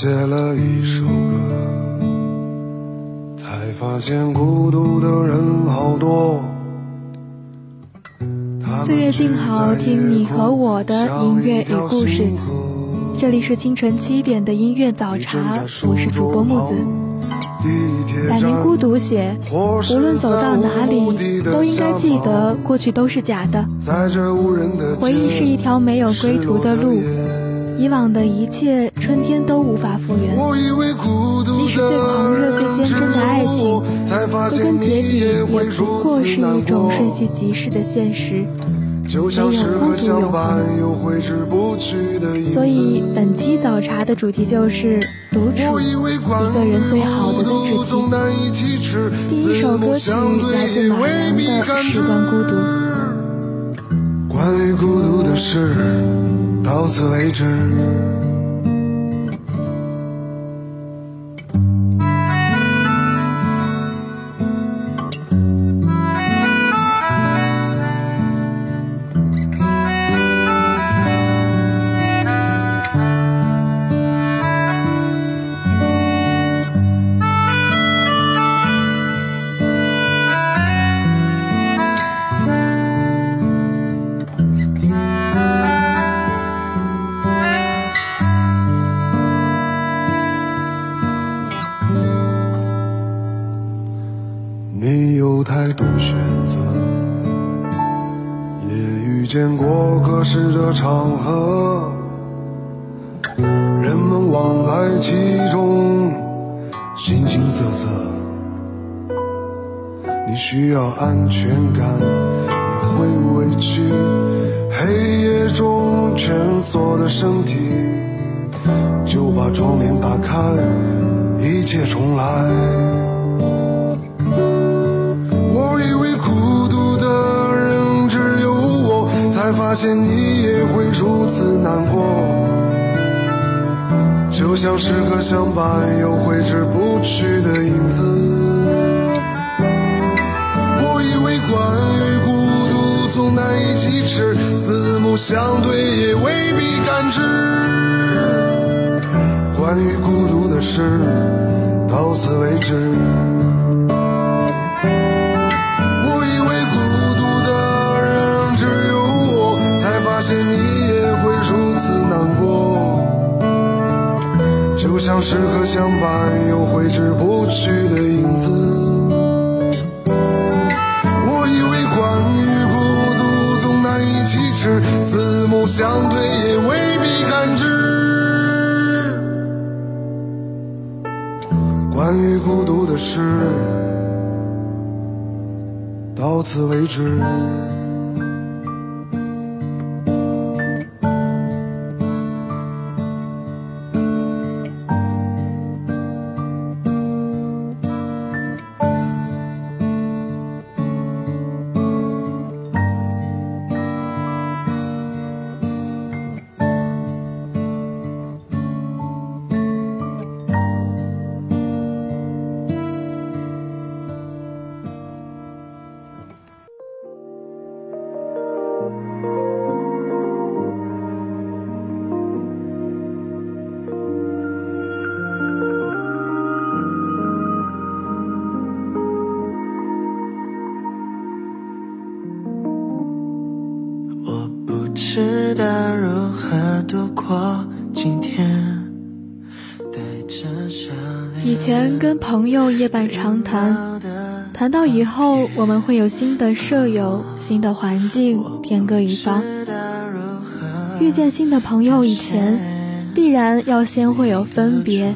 写了一首歌，才发现孤独的人好多。岁月静好，听你和我的音乐与故事。这里是清晨七点的音乐早茶，我是主播木子。百年孤独写，无论走到哪里，都应该记得过去都是假的。回忆是一条没有归途的路。以往的一切春天都无法复原，即使最狂热、最坚贞的爱情，归根结底也不过是一种瞬息即逝的现实。没有孤独永恒。所以本期早茶的主题就是独处，一个人最好的自制第一首歌曲来自马良的《时光孤独》。关于孤独的事。到此为止。有太多选择，也遇见过各式的场合，人们往来其中，形形色色。你需要安全感，也会委屈。黑夜中蜷缩的身体，就把窗帘打开，一切重来。现你也会如此难过，就像时刻相伴又挥之不去的影子。我以为关于孤独总难以启齿，四目相对也未必感知。关于孤独的事，到此为止。时刻相伴又挥之不去的影子。我以为关于孤独总难以启齿，四目相对也未必感知。关于孤独的事，到此为止。何度过今天。以前跟朋友夜半长谈，谈到以后我们会有新的舍友、新的环境，天各一方。遇见新的朋友以前，必然要先会有分别，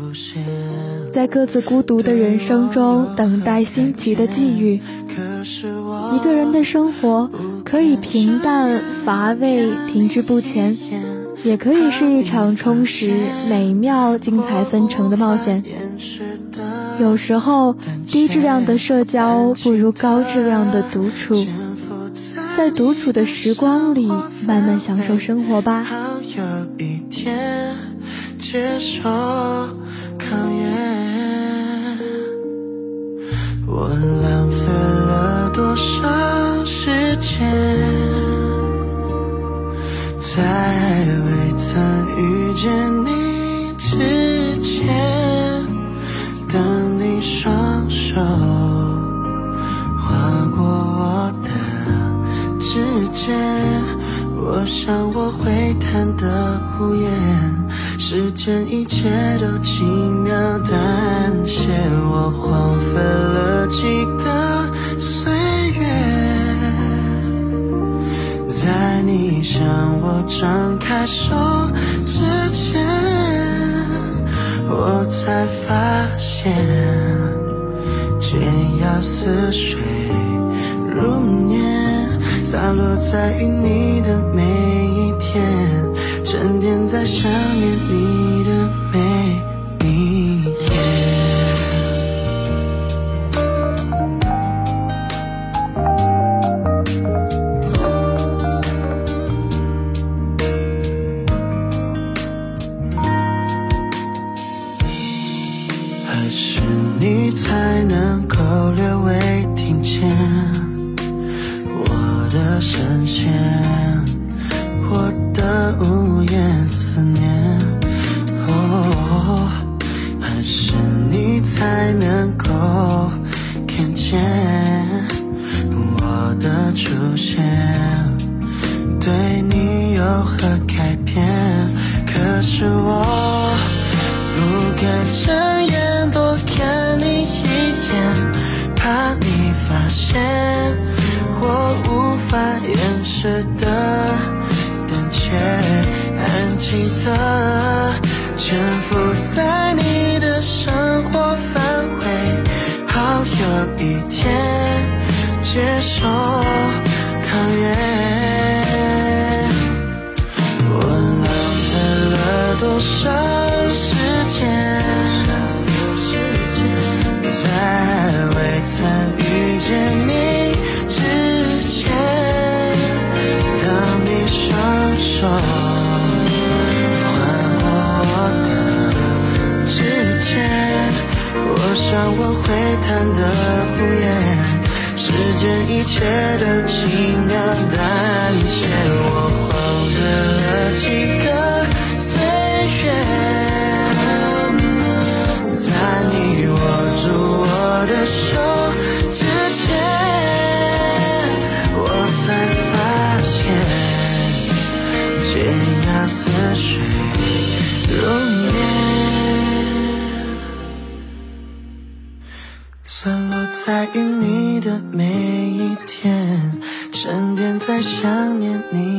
在各自孤独的人生中等待新奇的际遇。一个人的生活可以平淡乏味、停滞不前，也可以是一场充实、美妙、精彩纷呈的冒险。有时候，低质量的社交不如高质量的独处。在独处的时光里，慢慢享受生活吧。我浪费了多少时间，在未曾遇见你之前，等你双手划过我的指尖，我想我会弹得无言。世间一切都轻描淡写，我在与你的每一天。沉淀在想让我会弹的胡言。世间一切都轻描淡写，我荒废了几个的每一天，沉淀在想念你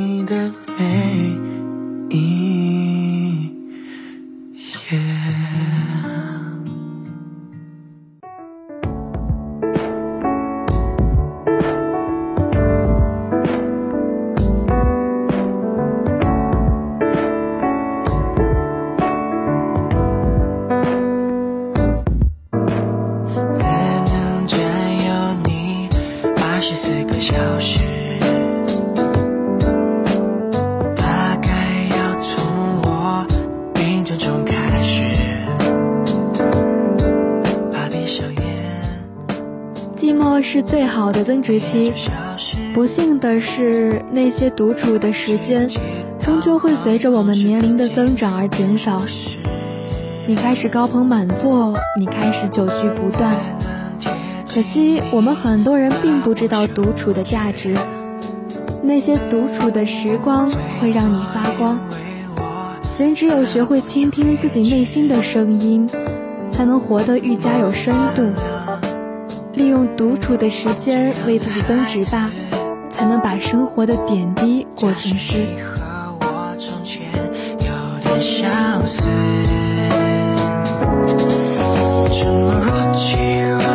最好的增值期。不幸的是，那些独处的时间，终究会随着我们年龄的增长而减少。你开始高朋满座，你开始酒局不断。可惜，我们很多人并不知道独处的价值。那些独处的时光会让你发光。人只有学会倾听自己内心的声音，才能活得愈加有深度。利用独处的时间为自己增值吧，才能把生活的点滴过成诗。也许彼此之间。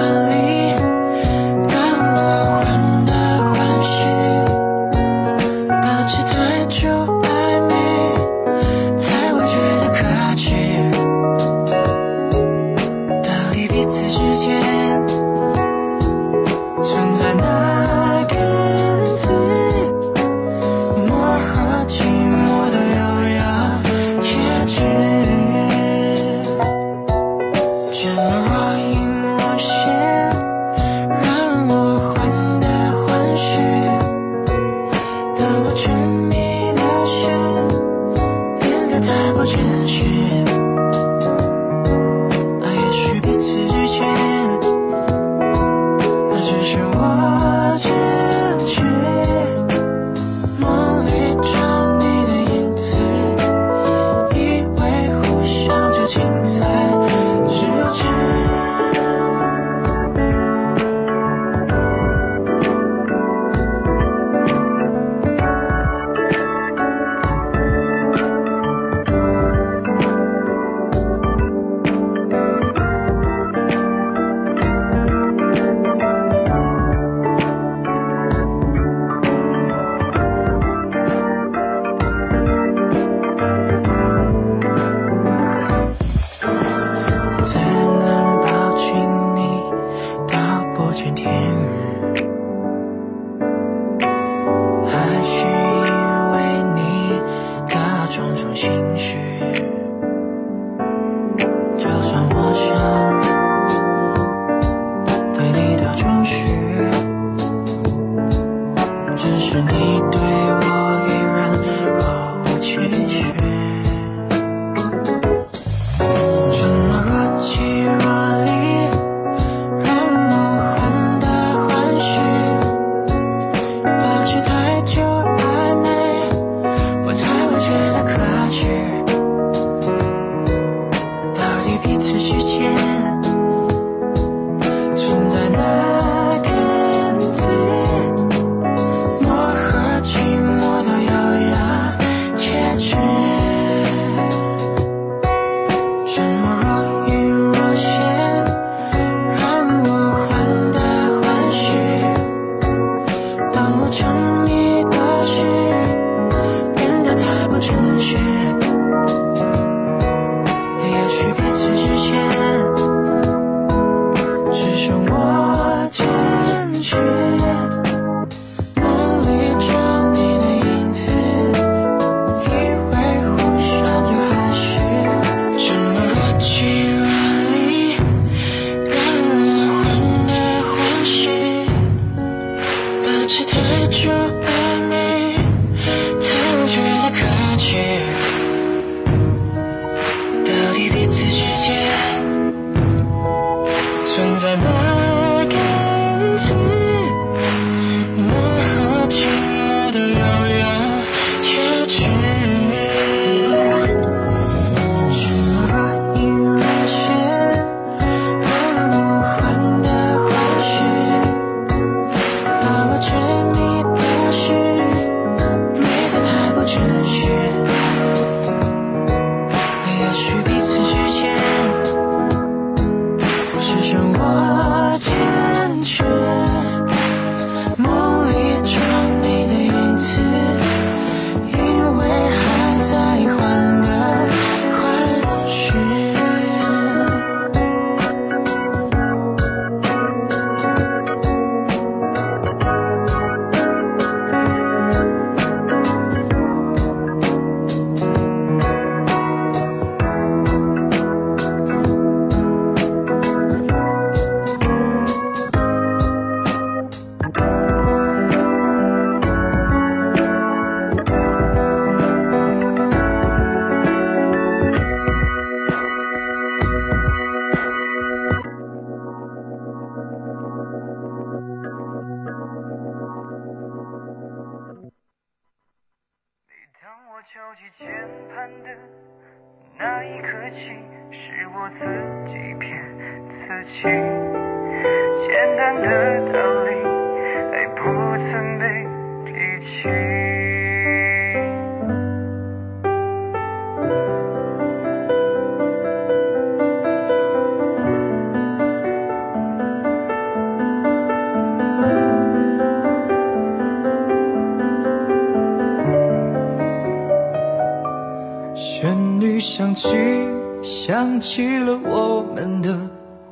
起了我们的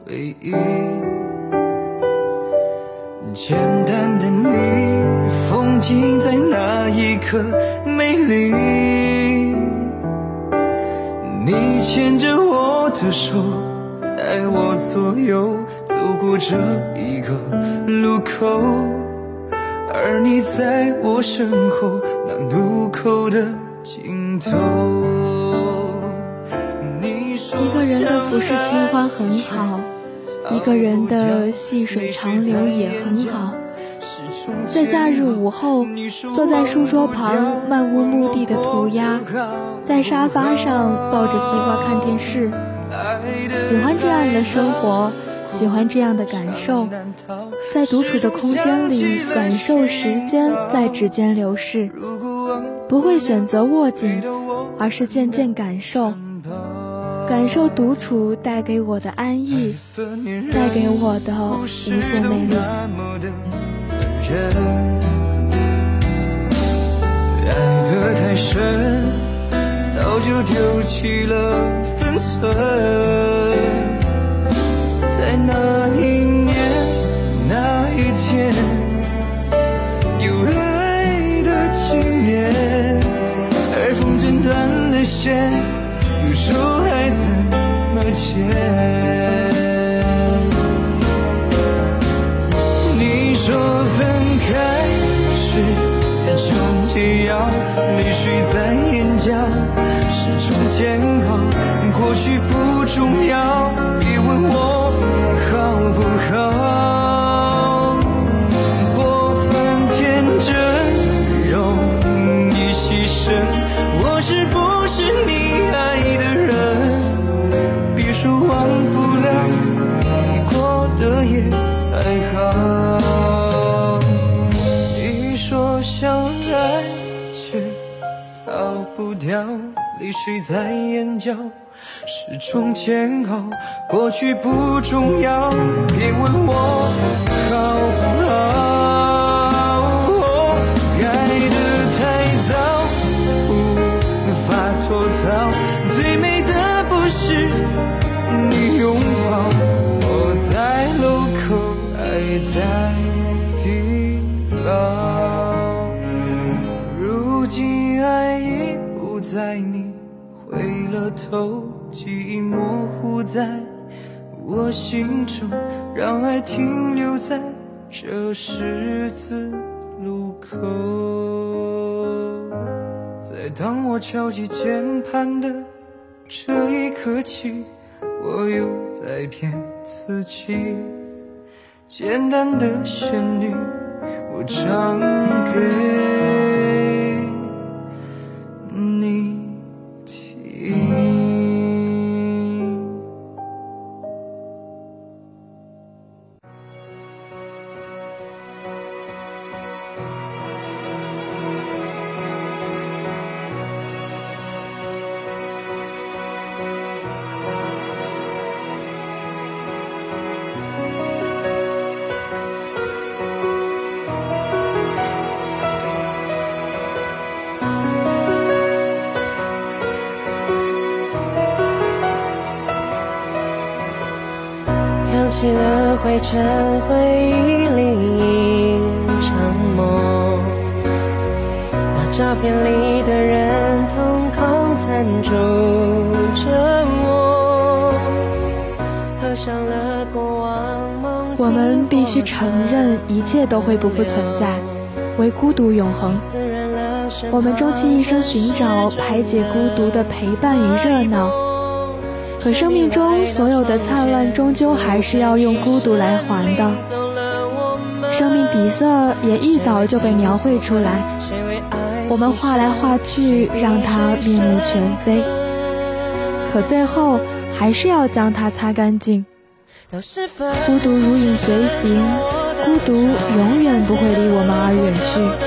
回忆。简单的你，风景在那一刻美丽。你牵着我的手，在我左右走过这一个路口，而你在我身后，那路口的尽头。不是清欢很好，一个人的细水长流也很好。在夏日午后，坐在书桌旁漫无目的的涂鸦，在沙发上抱着西瓜看电视，喜欢这样的生活，喜欢这样的感受，在独处的空间里感受时间在指尖流逝，不会选择握紧，而是渐渐感受。感受独处带给我的安逸，带给我的无限魅力。爱得太深，早就丢弃了分寸。煎熬。过去不重要，别问我好不好。过分天真，容易牺牲，我是不是你爱的人？别说？忘不了你过的也还好，你说想爱却逃不掉，泪水在眼角，始终煎熬。过去不重要，别问我好不好，爱得太早，无法脱逃，最美的不是。你拥抱我在路口，爱在地老。如今爱已不在，你头，记忆模糊在我心中，让爱停留在这十字路口。在当我敲击键盘的这一刻起。我又在骗自己，简单的旋律，我唱给了灰尘，回忆里一场梦。那照片里的人，瞳孔残住着我。合上了过往梦我们必须承认，一切都会不复存在，唯孤独永恒。我们终其一生寻找排解孤独的陪伴与热闹。可生命中所有的灿烂，终究还是要用孤独来还的。生命底色也一早就被描绘出来，我们画来画去，让它面目全非。可最后还是要将它擦干净。孤独如影随形，孤独永远不会离我们而远去。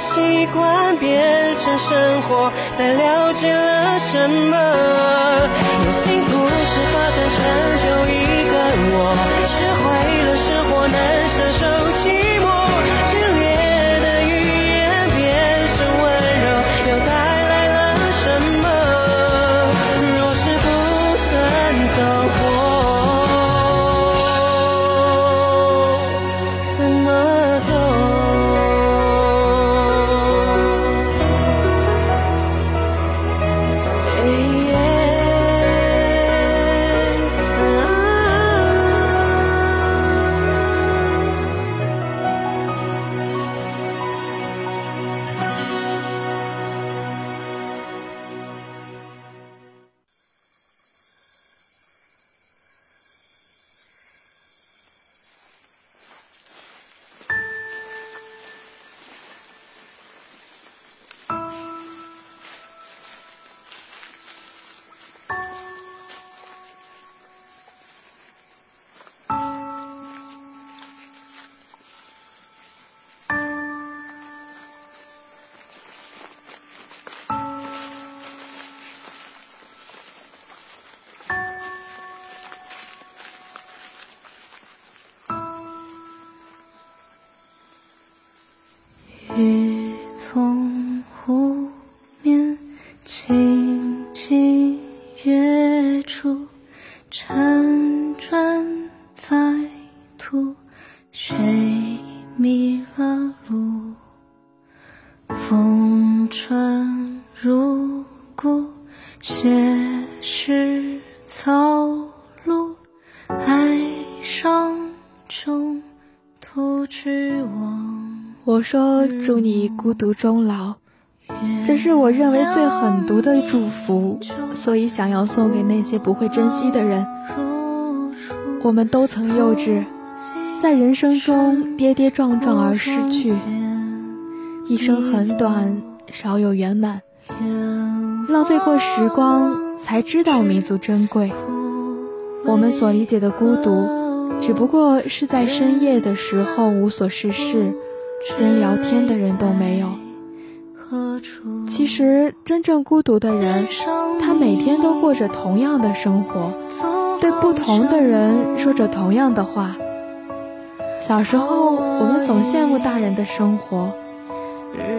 习惯变成生活，才了解了什么。如今故事发展成就一个我，学会了生活能享受寂我说祝你孤独终老，这是我认为最狠毒的祝福，所以想要送给那些不会珍惜的人。我们都曾幼稚，在人生中跌跌撞撞而失去，一生很短，少有圆满，浪费过时光，才知道弥足珍贵。我们所理解的孤独，只不过是在深夜的时候无所事事。连聊天的人都没有。其实，真正孤独的人，他每天都过着同样的生活，对不同的人说着同样的话。小时候，我们总羡慕大人的生活。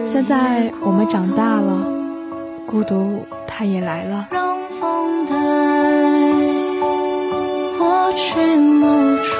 现在我们长大了，孤独它也来了。我去某处，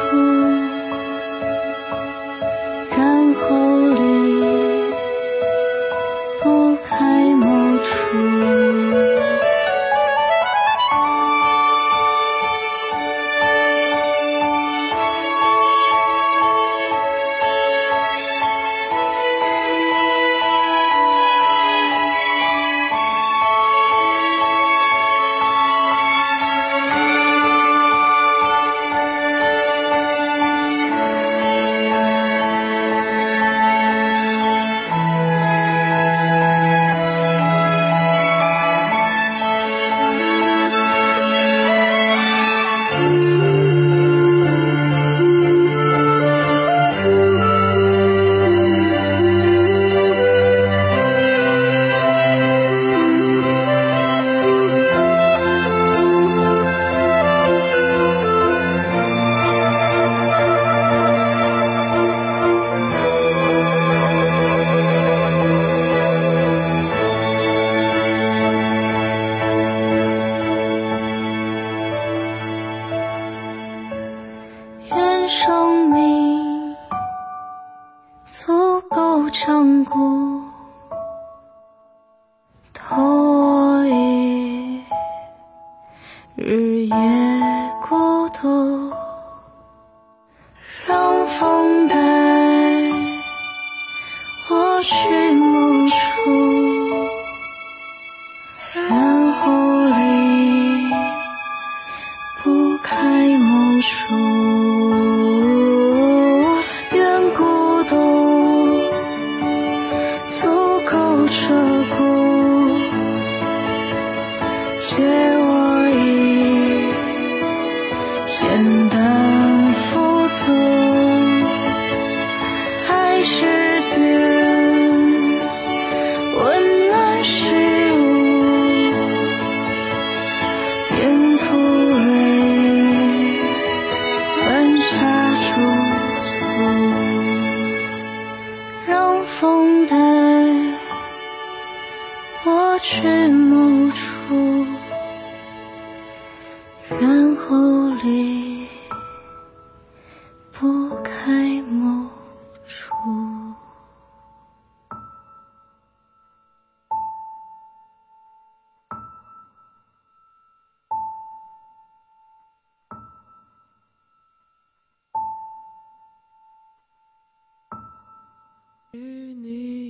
与你。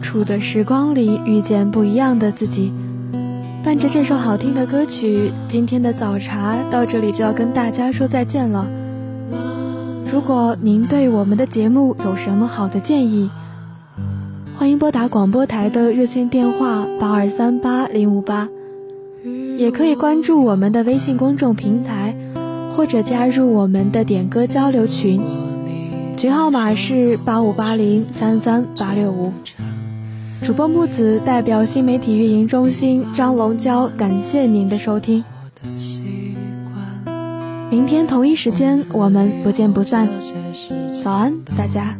处的时光里遇见不一样的自己。伴着这首好听的歌曲，今天的早茶到这里就要跟大家说再见了。如果您对我们的节目有什么好的建议，欢迎拨打广播台的热线电话八二三八零五八，也可以关注我们的微信公众平台，或者加入我们的点歌交流群。群号码是八五八零三三八六五。主播木子代表新媒体运营中心张龙娇，感谢您的收听。明天同一时间我们不见不散。早安，大家。